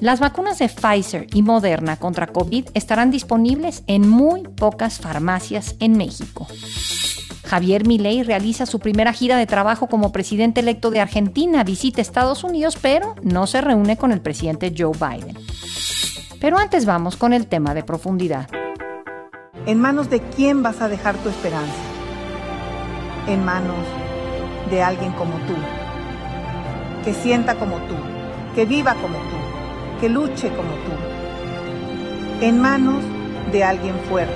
Las vacunas de Pfizer y Moderna contra COVID estarán disponibles en muy pocas farmacias en México. Javier Milei realiza su primera gira de trabajo como presidente electo de Argentina, visita Estados Unidos, pero no se reúne con el presidente Joe Biden. Pero antes vamos con el tema de profundidad. ¿En manos de quién vas a dejar tu esperanza? En manos de alguien como tú, que sienta como tú, que viva como tú que luche como tú, en manos de alguien fuerte.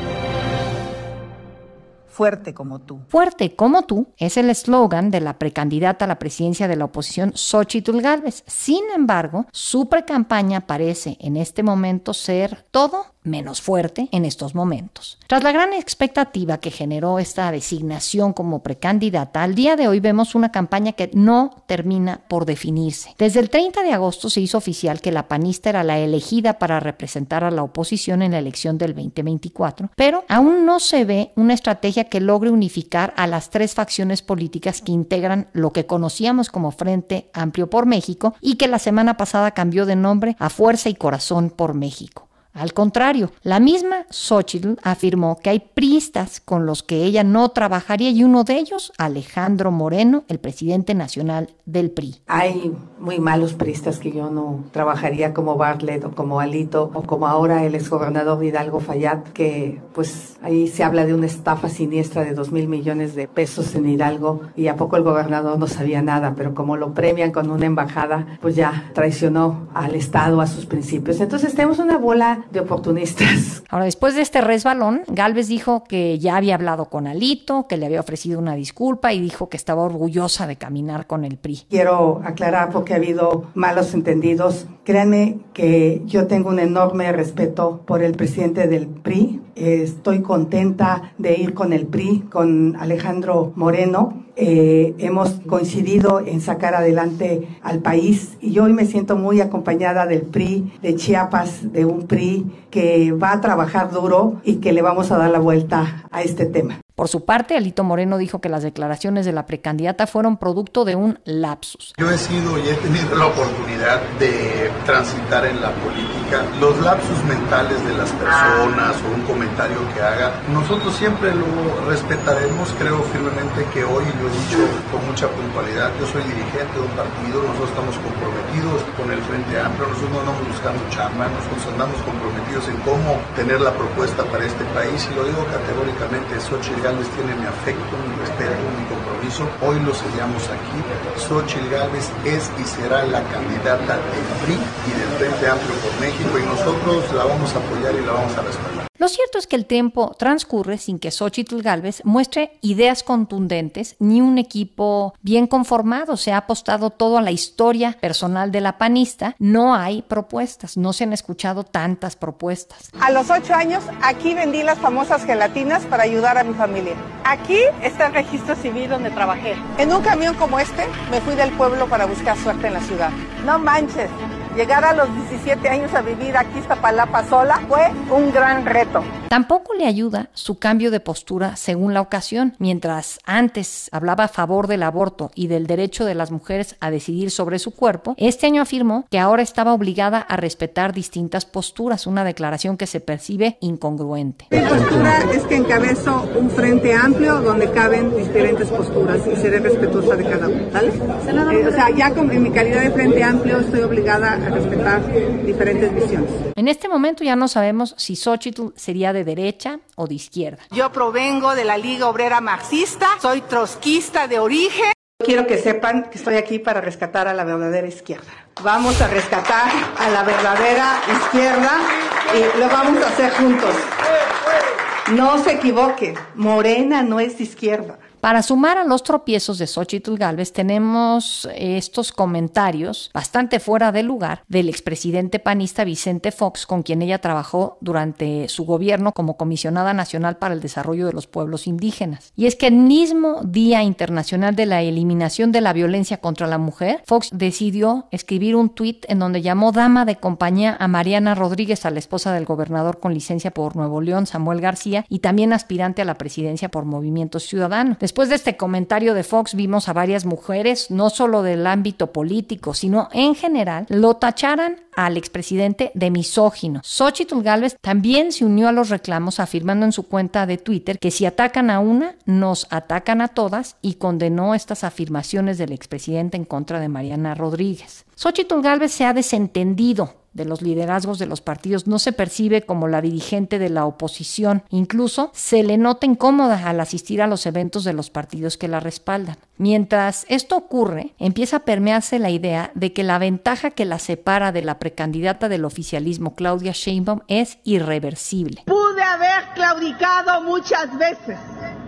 Fuerte como tú. Fuerte como tú es el eslogan de la precandidata a la presidencia de la oposición Xochitl Gálvez. Sin embargo, su precampaña parece en este momento ser todo menos fuerte en estos momentos. Tras la gran expectativa que generó esta designación como precandidata, al día de hoy vemos una campaña que no termina por definirse. Desde el 30 de agosto se hizo oficial que la panista era la elegida para representar a la oposición en la elección del 2024, pero aún no se ve una estrategia que logre unificar a las tres facciones políticas que integran lo que conocíamos como Frente Amplio por México y que la semana pasada cambió de nombre a Fuerza y Corazón por México. Al contrario, la misma Xochitl afirmó que hay priistas con los que ella no trabajaría y uno de ellos, Alejandro Moreno, el presidente nacional del PRI. Hay muy malos priistas que yo no trabajaría como Bartlett o como Alito o como ahora el exgobernador Hidalgo Fayad, que pues ahí se habla de una estafa siniestra de dos mil millones de pesos en Hidalgo y a poco el gobernador no sabía nada, pero como lo premian con una embajada, pues ya traicionó al Estado, a sus principios. Entonces tenemos una bola de oportunistas. Ahora, después de este resbalón, Galvez dijo que ya había hablado con Alito, que le había ofrecido una disculpa y dijo que estaba orgullosa de caminar con el PRI. Quiero aclarar porque ha habido malos entendidos. Créanme que yo tengo un enorme respeto por el presidente del PRI. Estoy contenta de ir con el PRI, con Alejandro Moreno eh, hemos coincidido en sacar adelante al país y yo hoy me siento muy acompañada del PRI de Chiapas, de un PRI que va a trabajar duro y que le vamos a dar la vuelta a este tema. Por su parte, Alito Moreno dijo que las declaraciones de la precandidata fueron producto de un lapsus. Yo he sido y he tenido la oportunidad de transitar en la política. Los lapsus mentales de las personas o un comentario que haga, nosotros siempre lo respetaremos. Creo firmemente que hoy lo he dicho con mucha puntualidad. Yo soy dirigente de un partido, nosotros estamos comprometidos con el Frente Amplio, nosotros no andamos buscando chamba, nosotros andamos comprometidos en cómo tener la propuesta para este país y lo digo categóricamente, Xochitl Gálvez tiene mi afecto, mi respeto, mi compromiso. Hoy lo sellamos aquí. Xochitl Gálvez es y será la candidata del PRI y del Frente Amplio por México y nosotros la vamos a apoyar y la vamos a respaldar. Lo cierto es que el tiempo transcurre sin que Xochitl Galvez muestre ideas contundentes ni un equipo bien conformado. Se ha apostado todo a la historia personal de la panista. No hay propuestas, no se han escuchado tantas propuestas. A los ocho años, aquí vendí las famosas gelatinas para ayudar a mi familia. Aquí está el registro civil donde trabajé. En un camión como este, me fui del pueblo para buscar suerte en la ciudad. No manches. Llegar a los 17 años a vivir aquí Iztapalapa sola fue un gran reto. Tampoco le ayuda su cambio de postura según la ocasión. Mientras antes hablaba a favor del aborto y del derecho de las mujeres a decidir sobre su cuerpo, este año afirmó que ahora estaba obligada a respetar distintas posturas, una declaración que se percibe incongruente. Mi postura es que encabezo un frente amplio donde caben diferentes posturas y seré respetuosa de cada una. ¿vale? Eh, o sea, ya en mi calidad de frente amplio estoy obligada a respetar diferentes visiones. En este momento ya no sabemos si Xochitl sería de derecha o de izquierda. Yo provengo de la Liga Obrera Marxista, soy trotskista de origen. Quiero que sepan que estoy aquí para rescatar a la verdadera izquierda. Vamos a rescatar a la verdadera izquierda y lo vamos a hacer juntos. No se equivoque, Morena no es izquierda. Para sumar a los tropiezos de Xochitl Galvez, tenemos estos comentarios bastante fuera de lugar del expresidente panista Vicente Fox, con quien ella trabajó durante su gobierno como comisionada nacional para el desarrollo de los pueblos indígenas. Y es que el mismo Día Internacional de la Eliminación de la Violencia contra la Mujer, Fox decidió escribir un tuit en donde llamó dama de compañía a Mariana Rodríguez, a la esposa del gobernador con licencia por Nuevo León, Samuel García, y también aspirante a la presidencia por Movimiento Ciudadano. De este comentario de Fox vimos a varias mujeres, no solo del ámbito político, sino en general, lo tacharan al expresidente de misógino. Xochitl Galvez también se unió a los reclamos afirmando en su cuenta de Twitter que si atacan a una, nos atacan a todas y condenó estas afirmaciones del expresidente en contra de Mariana Rodríguez. Xochitl Galvez se ha desentendido de los liderazgos de los partidos, no se percibe como la dirigente de la oposición, incluso se le nota incómoda al asistir a los eventos de los partidos que la respaldan. Mientras esto ocurre, empieza a permearse la idea de que la ventaja que la separa de la precandidata del oficialismo, Claudia Sheinbaum, es irreversible. Pude haber claudicado muchas veces.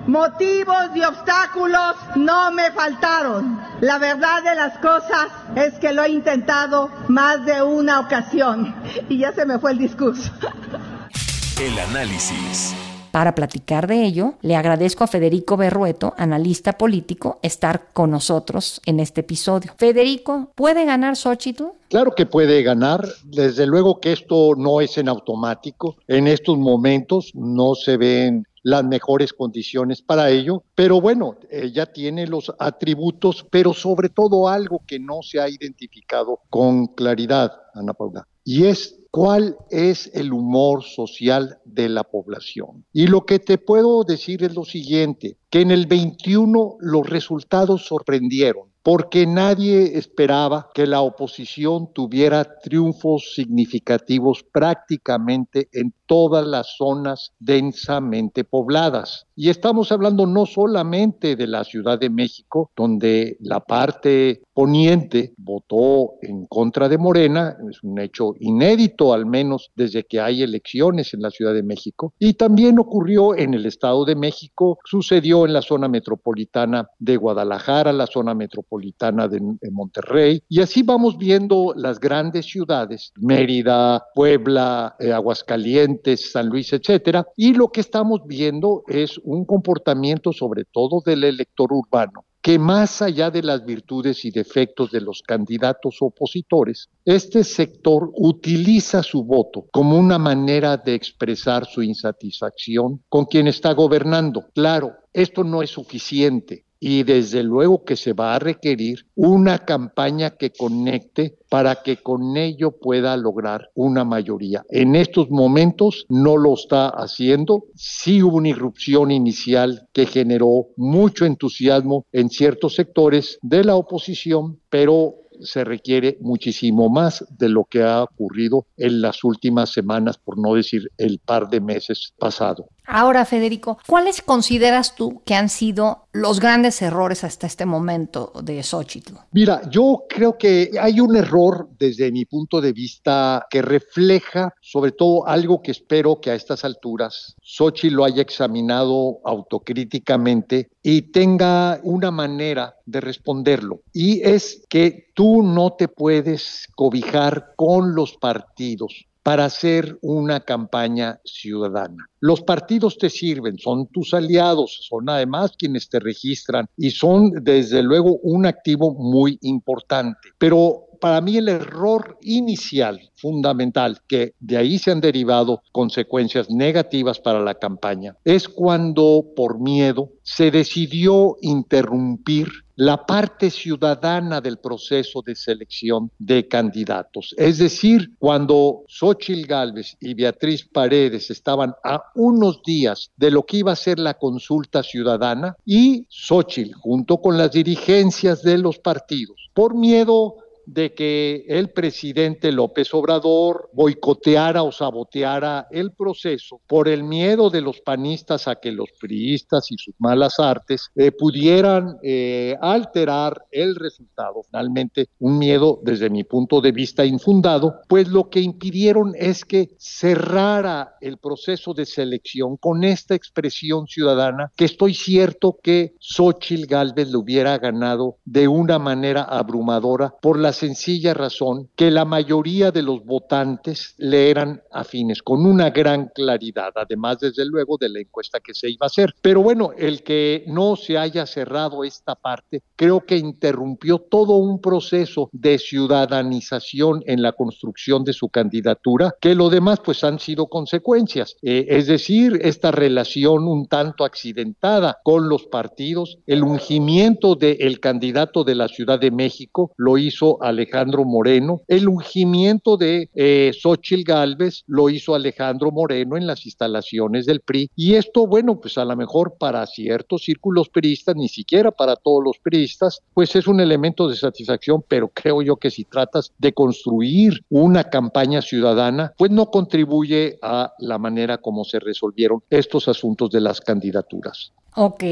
Motivos y obstáculos no me faltaron. La verdad de las cosas es que lo he intentado más de una ocasión y ya se me fue el discurso. El análisis. Para platicar de ello, le agradezco a Federico Berrueto, analista político, estar con nosotros en este episodio. Federico, ¿puede ganar Xochitl? Claro que puede ganar, desde luego que esto no es en automático, en estos momentos no se ven las mejores condiciones para ello, pero bueno, ella tiene los atributos, pero sobre todo algo que no se ha identificado con claridad, Ana Paula, y es cuál es el humor social de la población. Y lo que te puedo decir es lo siguiente, que en el 21 los resultados sorprendieron porque nadie esperaba que la oposición tuviera triunfos significativos prácticamente en todas las zonas densamente pobladas. Y estamos hablando no solamente de la Ciudad de México, donde la parte poniente votó en contra de Morena, es un hecho inédito al menos desde que hay elecciones en la Ciudad de México, y también ocurrió en el Estado de México, sucedió en la zona metropolitana de Guadalajara, la zona metropolitana de, Monterrey, y así vamos viendo las grandes ciudades, Mérida, Puebla, eh, Aguascalientes, San Luis, etcétera, y lo que estamos viendo es un comportamiento sobre todo del elector urbano que más allá de las virtudes y defectos de los candidatos opositores, este sector utiliza su voto como una manera de expresar su insatisfacción con quien está gobernando. Claro, esto no es suficiente y desde luego que se va a requerir una campaña que conecte para que con ello pueda lograr una mayoría. En estos momentos no lo está haciendo. Sí hubo una irrupción inicial que generó mucho entusiasmo en ciertos sectores de la oposición, pero se requiere muchísimo más de lo que ha ocurrido en las últimas semanas, por no decir el par de meses pasado. Ahora, Federico, ¿cuáles consideras tú que han sido los grandes errores hasta este momento de Xochitl? Mira, yo creo que hay un error desde mi punto de vista que refleja sobre todo algo que espero que a estas alturas Xochitl lo haya examinado autocríticamente y tenga una manera de responderlo. Y es que tú no te puedes cobijar con los partidos para hacer una campaña ciudadana. Los partidos te sirven, son tus aliados, son además quienes te registran y son desde luego un activo muy importante. Pero para mí el error inicial, fundamental, que de ahí se han derivado consecuencias negativas para la campaña, es cuando por miedo se decidió interrumpir la parte ciudadana del proceso de selección de candidatos. Es decir, cuando Xochil Gálvez y Beatriz Paredes estaban a unos días de lo que iba a ser la consulta ciudadana y Xochil, junto con las dirigencias de los partidos, por miedo de que el presidente López Obrador boicoteara o saboteara el proceso por el miedo de los panistas a que los priistas y sus malas artes eh, pudieran eh, alterar el resultado. Finalmente, un miedo desde mi punto de vista infundado, pues lo que impidieron es que cerrara el proceso de selección con esta expresión ciudadana que estoy cierto que Xochitl Galvez le hubiera ganado de una manera abrumadora por sencilla razón que la mayoría de los votantes le eran afines, con una gran claridad, además desde luego de la encuesta que se iba a hacer. Pero bueno, el que no se haya cerrado esta parte, creo que interrumpió todo un proceso de ciudadanización en la construcción de su candidatura, que lo demás pues han sido consecuencias. Eh, es decir, esta relación un tanto accidentada con los partidos, el ungimiento del candidato de la Ciudad de México lo hizo Alejandro Moreno, el ungimiento de eh, Xochitl Galvez lo hizo Alejandro Moreno en las instalaciones del PRI. Y esto, bueno, pues a lo mejor para ciertos círculos priistas, ni siquiera para todos los priistas, pues es un elemento de satisfacción, pero creo yo que si tratas de construir una campaña ciudadana, pues no contribuye a la manera como se resolvieron estos asuntos de las candidaturas. Ok,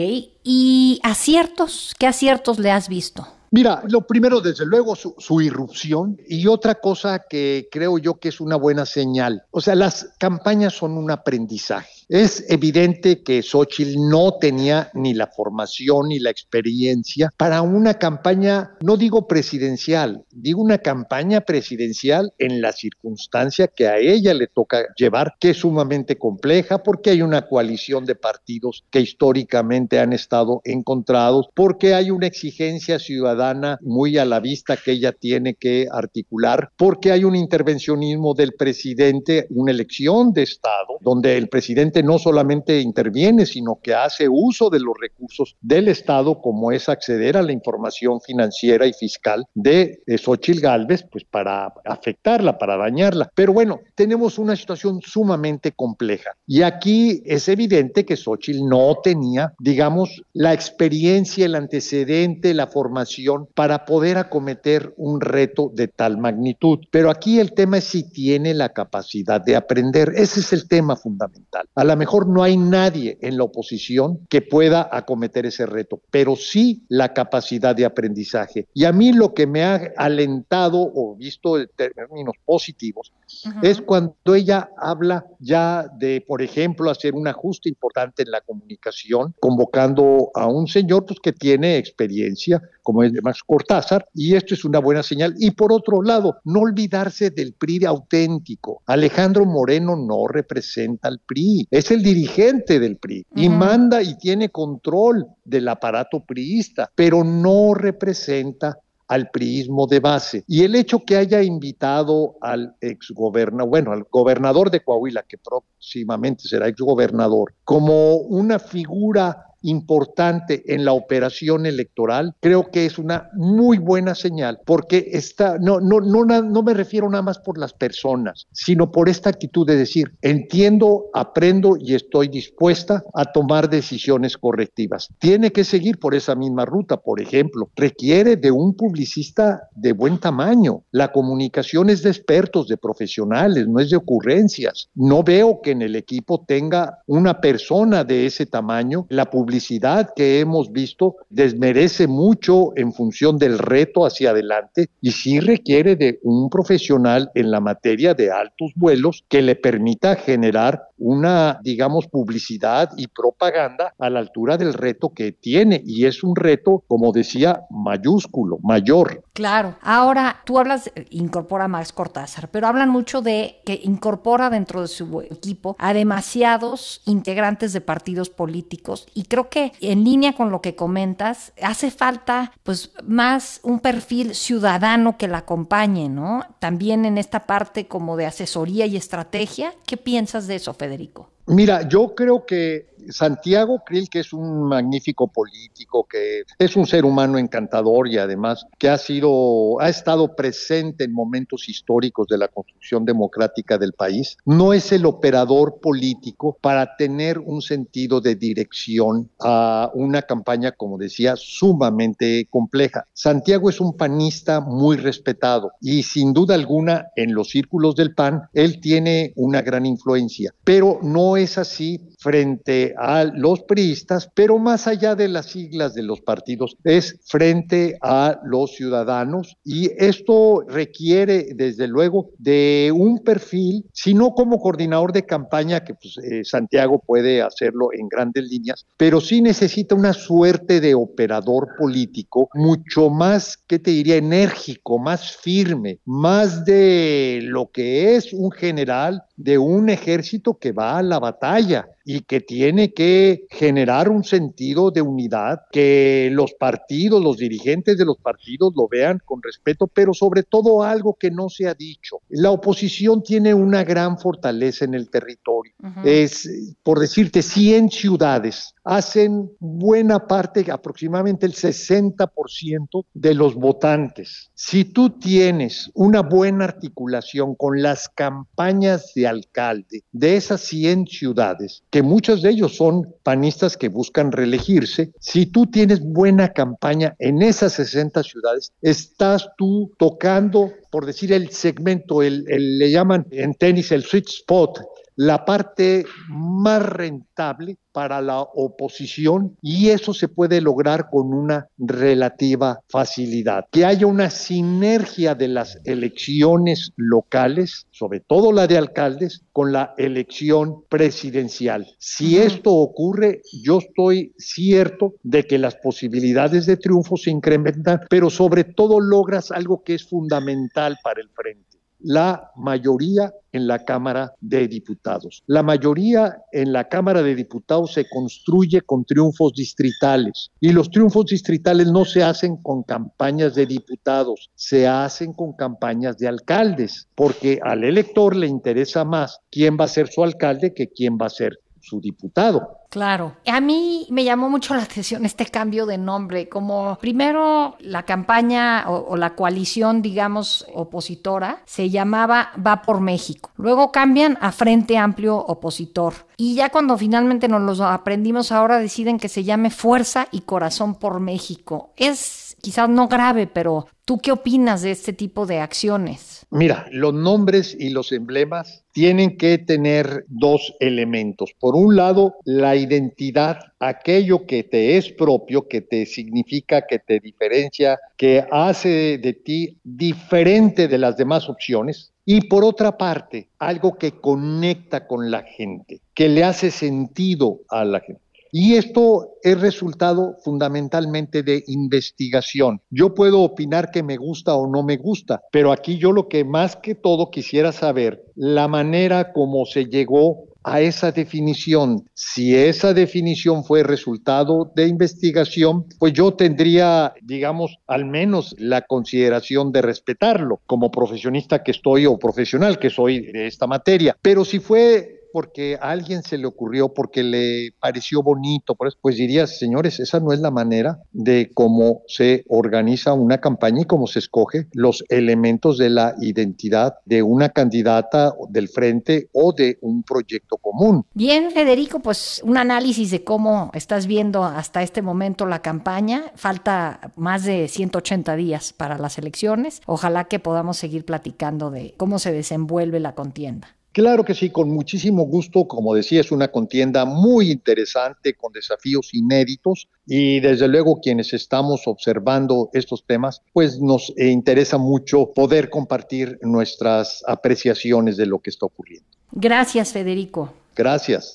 ¿y aciertos? ¿Qué aciertos le has visto? Mira, lo primero, desde luego, su, su, irrupción y otra cosa que creo yo que es una buena señal. O sea, las campañas son un aprendizaje. Es evidente que Xochitl no tenía ni la formación ni la experiencia para una campaña, no digo presidencial, digo una campaña presidencial en la circunstancia que a ella le toca llevar, que es sumamente compleja, porque hay una coalición de partidos que históricamente han estado encontrados, porque hay una exigencia muy a la vista que ella tiene que articular, porque hay un intervencionismo del presidente, una elección de Estado, donde el presidente no solamente interviene, sino que hace uso de los recursos del Estado, como es acceder a la información financiera y fiscal de, Xochitl Galvez, pues para afectarla, para dañarla. Pero bueno, tenemos una situación sumamente compleja. Y aquí es evidente que Xochitl no tenía, digamos, la experiencia, el antecedente, la formación para poder acometer un reto de tal magnitud. Pero aquí el tema es si tiene la capacidad de aprender. Ese es el tema fundamental. A lo mejor no hay nadie en la oposición que pueda acometer ese reto, pero sí la capacidad de aprendizaje. Y a mí lo que me ha alentado o visto en términos positivos es cuando ella habla ya de, por ejemplo, hacer un ajuste importante en la comunicación, convocando a un señor pues, que tiene experiencia, como es Max Cortázar, y esto es una buena señal. Y por otro lado, no olvidarse del PRI auténtico. Alejandro Moreno no representa al PRI, es el dirigente del PRI y manda y tiene control del aparato priista, pero no representa al priismo de base. Y el hecho que haya invitado al exgobernador, bueno, al gobernador de Coahuila, que próximamente será exgobernador, como una figura importante en la operación electoral, creo que es una muy buena señal, porque está, no, no, no, no me refiero nada más por las personas, sino por esta actitud de decir, entiendo, aprendo y estoy dispuesta a tomar decisiones correctivas. Tiene que seguir por esa misma ruta, por ejemplo, requiere de un publicista de buen tamaño. La comunicación es de expertos, de profesionales, no es de ocurrencias. No veo que en el equipo tenga una persona de ese tamaño. La publicidad publicidad que hemos visto desmerece mucho en función del reto hacia adelante y sí requiere de un profesional en la materia de altos vuelos que le permita generar una, digamos, publicidad y propaganda a la altura del reto que tiene. Y es un reto, como decía, mayúsculo, mayor. Claro. Ahora, tú hablas, incorpora a Max Cortázar, pero hablan mucho de que incorpora dentro de su equipo a demasiados integrantes de partidos políticos. Y creo que en línea con lo que comentas, hace falta pues más un perfil ciudadano que la acompañe, ¿no? También en esta parte como de asesoría y estrategia. ¿Qué piensas de eso, Federico? Federico. Mira, yo creo que Santiago Krill, que es un magnífico político, que es un ser humano encantador y además que ha sido, ha estado presente en momentos históricos de la construcción democrática del país, no es el operador político para tener un sentido de dirección a una campaña, como decía, sumamente compleja. Santiago es un panista muy respetado y sin duda alguna en los círculos del PAN él tiene una gran influencia, pero no es así frente a los priistas, pero más allá de las siglas de los partidos, es frente a los ciudadanos y esto requiere desde luego de un perfil, si no como coordinador de campaña, que pues, eh, Santiago puede hacerlo en grandes líneas, pero sí necesita una suerte de operador político mucho más, ¿qué te diría?, enérgico, más firme, más de lo que es un general de un ejército que va a la batalla y que tiene que generar un sentido de unidad, que los partidos, los dirigentes de los partidos lo vean con respeto, pero sobre todo algo que no se ha dicho. La oposición tiene una gran fortaleza en el territorio. Es, por decirte, 100 ciudades hacen buena parte, aproximadamente el 60% de los votantes. Si tú tienes una buena articulación con las campañas de alcalde de esas 100 ciudades, que muchos de ellos son panistas que buscan reelegirse, si tú tienes buena campaña en esas 60 ciudades, estás tú tocando, por decir el segmento, el, le llaman en tenis el sweet spot, la parte más rentable para la oposición y eso se puede lograr con una relativa facilidad. Que haya una sinergia de las elecciones locales, sobre todo la de alcaldes, con la elección presidencial. Si esto ocurre, yo estoy cierto de que las posibilidades de triunfo se incrementan, pero sobre todo logras algo que es fundamental para el frente la mayoría en la Cámara de Diputados. La mayoría en la Cámara de Diputados se construye con triunfos distritales y los triunfos distritales no se hacen con campañas de diputados, se hacen con campañas de alcaldes, porque al elector le interesa más quién va a ser su alcalde que quién va a ser su diputado. Claro. A mí me llamó mucho la atención este cambio de nombre, como primero la campaña o, la coalición, digamos, opositora, se llamaba Va por México. Luego cambian a Frente Amplio Opositor. Y ya cuando finalmente nos lo aprendimos ahora deciden que se llame Fuerza y Corazón por México. Es quizás no grave, pero ¿tú qué opinas de este tipo de acciones? Mira, los nombres y los emblemas tienen que tener dos elementos. Por un lado, la identidad, aquello que te es propio, que te significa, que te diferencia, que hace de ti diferente de las demás opciones. Y por otra parte, algo que conecta con la gente, que le hace sentido a la gente. Y esto es resultado fundamentalmente de investigación. Yo puedo opinar que me gusta o no me gusta, pero aquí yo lo que más que todo quisiera saber, la manera como se llegó a esa definición. Si esa definición fue resultado de investigación, pues yo tendría, digamos, al menos la consideración de respetarlo como profesionista que estoy o profesional que soy de esta materia. Pero si fue porque a alguien se le ocurrió, porque le pareció bonito, pues dirías, señores, esa no es la manera de cómo se organiza una campaña y cómo se escoge los elementos de la identidad de una candidata del frente o de un proyecto común. Bien, Federico, pues un análisis de cómo estás viendo hasta este momento la campaña. Falta más de 180 días para las elecciones. Ojalá que podamos seguir platicando de cómo se desenvuelve la contienda. Claro que sí, con muchísimo gusto. Como decía, es una contienda muy interesante, con desafíos inéditos y desde luego quienes estamos observando estos temas, pues nos interesa mucho poder compartir nuestras apreciaciones de lo que está ocurriendo. Gracias, Federico. Gracias.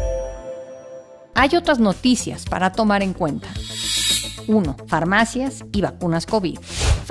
Hay otras noticias para tomar en cuenta. 1. Farmacias y vacunas COVID.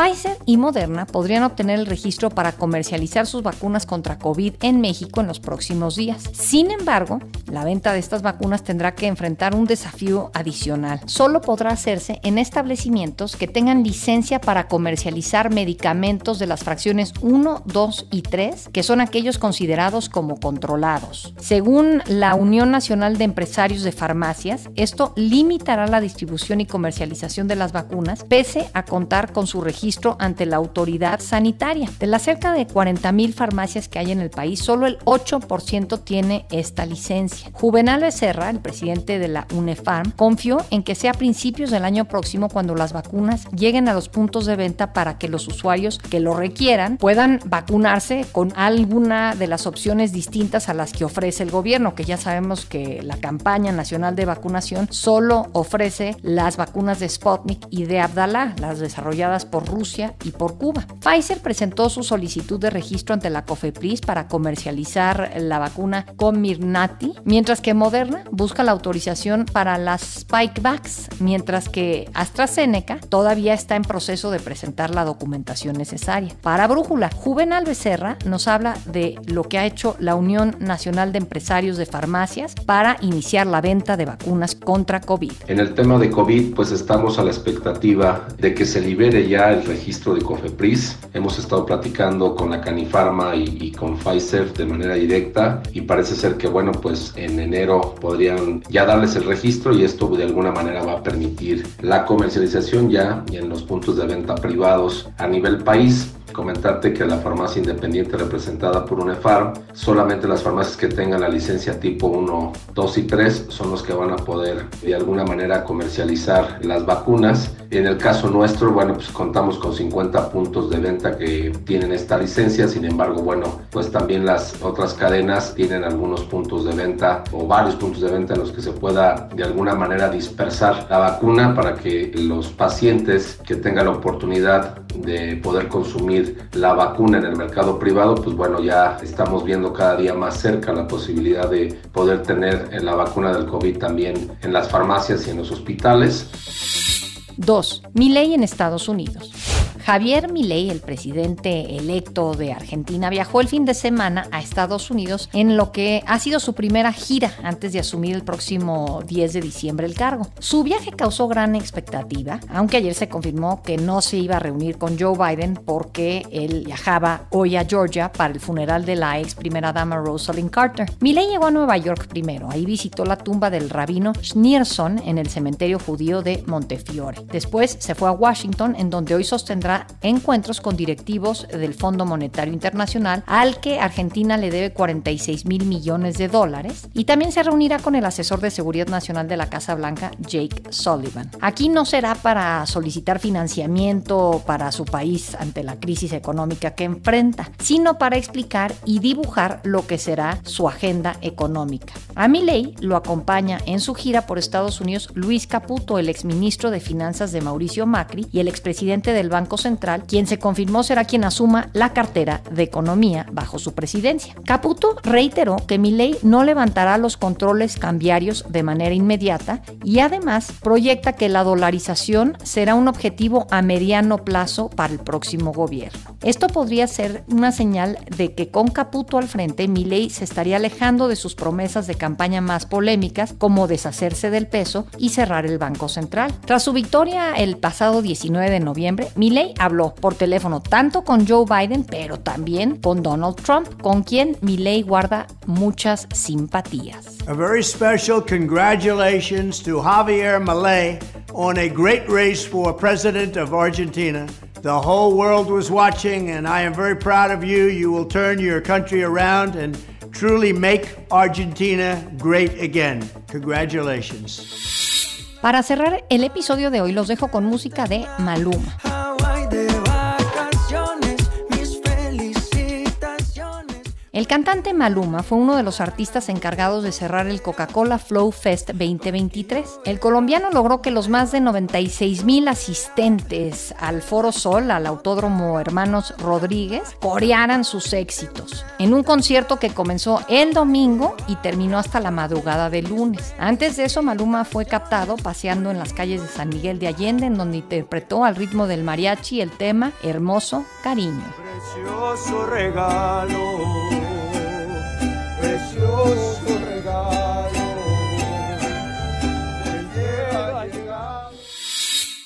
Pfizer y Moderna podrían obtener el registro para comercializar sus vacunas contra COVID en México en los próximos días. Sin embargo, la venta de estas vacunas tendrá que enfrentar un desafío adicional. Solo podrá hacerse en establecimientos que tengan licencia para comercializar medicamentos de las fracciones 1, 2 y 3, que son aquellos considerados como controlados. Según la Unión Nacional de Empresarios de Farmacias, esto limitará la distribución y comercialización de las vacunas, pese a contar con su registro ante la autoridad sanitaria. De las cerca de 40 mil farmacias que hay en el país, solo el 8% tiene esta licencia. Juvenal Becerra, el presidente de la UNEFARM, confió en que sea a principios del año próximo cuando las vacunas lleguen a los puntos de venta para que los usuarios que lo requieran puedan vacunarse con alguna de las opciones distintas a las que ofrece el gobierno, que ya sabemos que la campaña nacional de vacunación solo ofrece las vacunas de Sputnik y de Abdalá, las desarrolladas por Rusia y por Cuba. Pfizer presentó su solicitud de registro ante la COFEPRIS para comercializar la vacuna Comirnaty, mientras que Moderna busca la autorización para las Spikevax, mientras que AstraZeneca todavía está en proceso de presentar la documentación necesaria. Para Brújula, Juvenal Becerra nos habla de lo que ha hecho la Unión Nacional de Empresarios de Farmacias para iniciar la venta de vacunas contra COVID. En el tema de COVID, pues estamos a la expectativa de que se libere ya el registro de COFEPRIS. Hemos estado platicando con la Canifarma y, con Pfizer de manera directa y parece ser que, bueno, pues en enero podrían ya darles el registro y esto de alguna manera va a permitir la comercialización ya en los puntos de venta privados a nivel país comentarte que la farmacia independiente representada por UNEFARM, solamente las farmacias que tengan la licencia tipo 1, 2 y 3 son los que van a poder de alguna manera comercializar las vacunas. En el caso nuestro, bueno, pues contamos con 50 puntos de venta que tienen esta licencia, sin embargo, bueno, pues también las otras cadenas tienen algunos puntos de venta o varios puntos de venta en los que se pueda de alguna manera dispersar la vacuna para que los pacientes que tengan la oportunidad de poder consumir la vacuna en el mercado privado, pues bueno, ya estamos viendo cada día más cerca la posibilidad de poder tener la vacuna del COVID también en las farmacias y en los hospitales. 2. Mi ley en Estados Unidos. Javier Milei, el presidente electo de Argentina, viajó el fin de semana a Estados Unidos en lo que ha sido su primera gira antes de asumir el próximo 10 de diciembre el cargo. Su viaje causó gran expectativa, aunque ayer se confirmó que no se iba a reunir con Joe Biden porque él viajaba hoy a Georgia para el funeral de la ex primera dama Rosalind Carter. Milei llegó a Nueva York primero, ahí visitó la tumba del rabino Schneerson en el cementerio judío de Montefiore. Después se fue a Washington, en donde hoy sostendrá encuentros con directivos del Fondo Monetario Internacional, al que Argentina le debe 46 mil millones de dólares, y también se reunirá con el asesor de Seguridad Nacional de la Casa Blanca, Jake Sullivan. Aquí no será para solicitar financiamiento para su país ante la crisis económica que enfrenta, sino para explicar y dibujar lo que será su agenda económica. A Milei lo acompaña en su gira por Estados Unidos Luis Caputo, el exministro de Finanzas de Mauricio Macri y el expresidente del Banco Central, quien se confirmó será quien asuma la cartera de Economía bajo su presidencia. Caputo reiteró que Milei no levantará los controles cambiarios de manera inmediata y además proyecta que la dolarización será un objetivo a mediano plazo para el próximo gobierno. Esto podría ser una señal de que con Caputo al frente, Milei se estaría alejando de sus promesas de campaña más polémicas, como deshacerse del peso y cerrar el Banco Central. Tras su victoria el pasado 19 de noviembre, Milei habló por teléfono tanto con Joe Biden, pero también con Donald Trump, con quien Milei guarda muchas simpatías. A very special congratulations to Javier Milei on a great race for president of Argentina. The whole world was watching, and I am very proud of you. You will turn your country around and truly make Argentina great again. Congratulations. Para cerrar el episodio de hoy los dejo con música de Maluma. El cantante Maluma fue uno de los artistas encargados de cerrar el Coca-Cola Flow Fest 2023. El colombiano logró que los más de 96 mil asistentes al Foro Sol, al Autódromo Hermanos Rodríguez, corearan sus éxitos. En un concierto que comenzó el domingo y terminó hasta la madrugada del lunes. Antes de eso, Maluma fue captado paseando en las calles de San Miguel de Allende, en donde interpretó al ritmo del mariachi el tema Hermoso Cariño. Precioso regalo, precioso regalo.